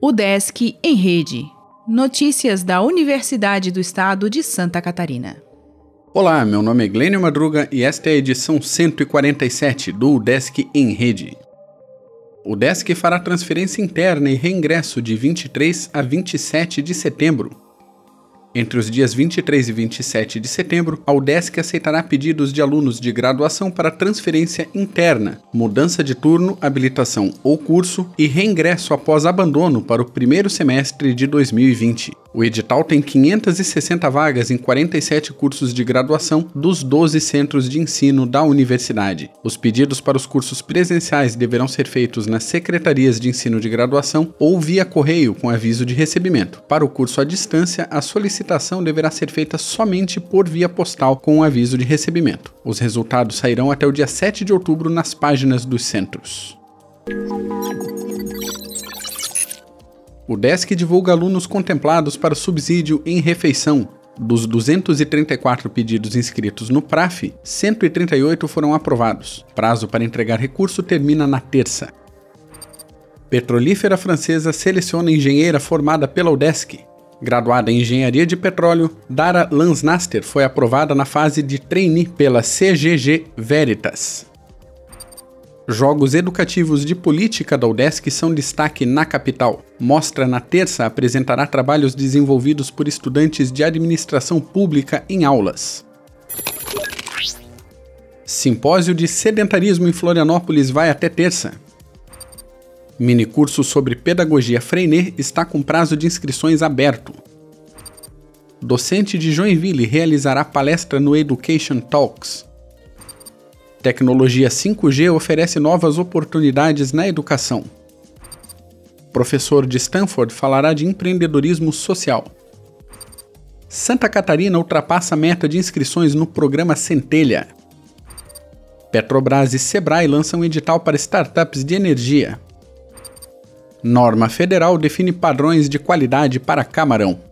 O Desk em Rede. Notícias da Universidade do Estado de Santa Catarina. Olá, meu nome é Glênio Madruga e esta é a edição 147 do Desk em Rede. O Desk fará transferência interna e reingresso de 23 a 27 de setembro entre os dias 23 e 27 de setembro, a UDESC aceitará pedidos de alunos de graduação para transferência interna, mudança de turno, habilitação ou curso e reingresso após abandono para o primeiro semestre de 2020. O edital tem 560 vagas em 47 cursos de graduação dos 12 centros de ensino da universidade. Os pedidos para os cursos presenciais deverão ser feitos nas secretarias de ensino de graduação ou via correio com aviso de recebimento. Para o curso à distância, a solicitação deverá ser feita somente por via postal com aviso de recebimento. Os resultados sairão até o dia 7 de outubro nas páginas dos centros. O DESC divulga alunos contemplados para subsídio em refeição. Dos 234 pedidos inscritos no PRAF, 138 foram aprovados. Prazo para entregar recurso termina na terça. Petrolífera francesa seleciona engenheira formada pela UDESC. Graduada em Engenharia de Petróleo, Dara Lansnaster foi aprovada na fase de trainee pela CGG Veritas. Jogos educativos de política da UDESC são destaque na capital. Mostra na terça apresentará trabalhos desenvolvidos por estudantes de administração pública em aulas. Simpósio de sedentarismo em Florianópolis vai até terça. Minicurso sobre pedagogia Freiner está com prazo de inscrições aberto. Docente de Joinville realizará palestra no Education Talks. Tecnologia 5G oferece novas oportunidades na educação. Professor de Stanford falará de empreendedorismo social. Santa Catarina ultrapassa a meta de inscrições no programa Centelha. Petrobras e Sebrae lançam edital para startups de energia. Norma federal define padrões de qualidade para camarão.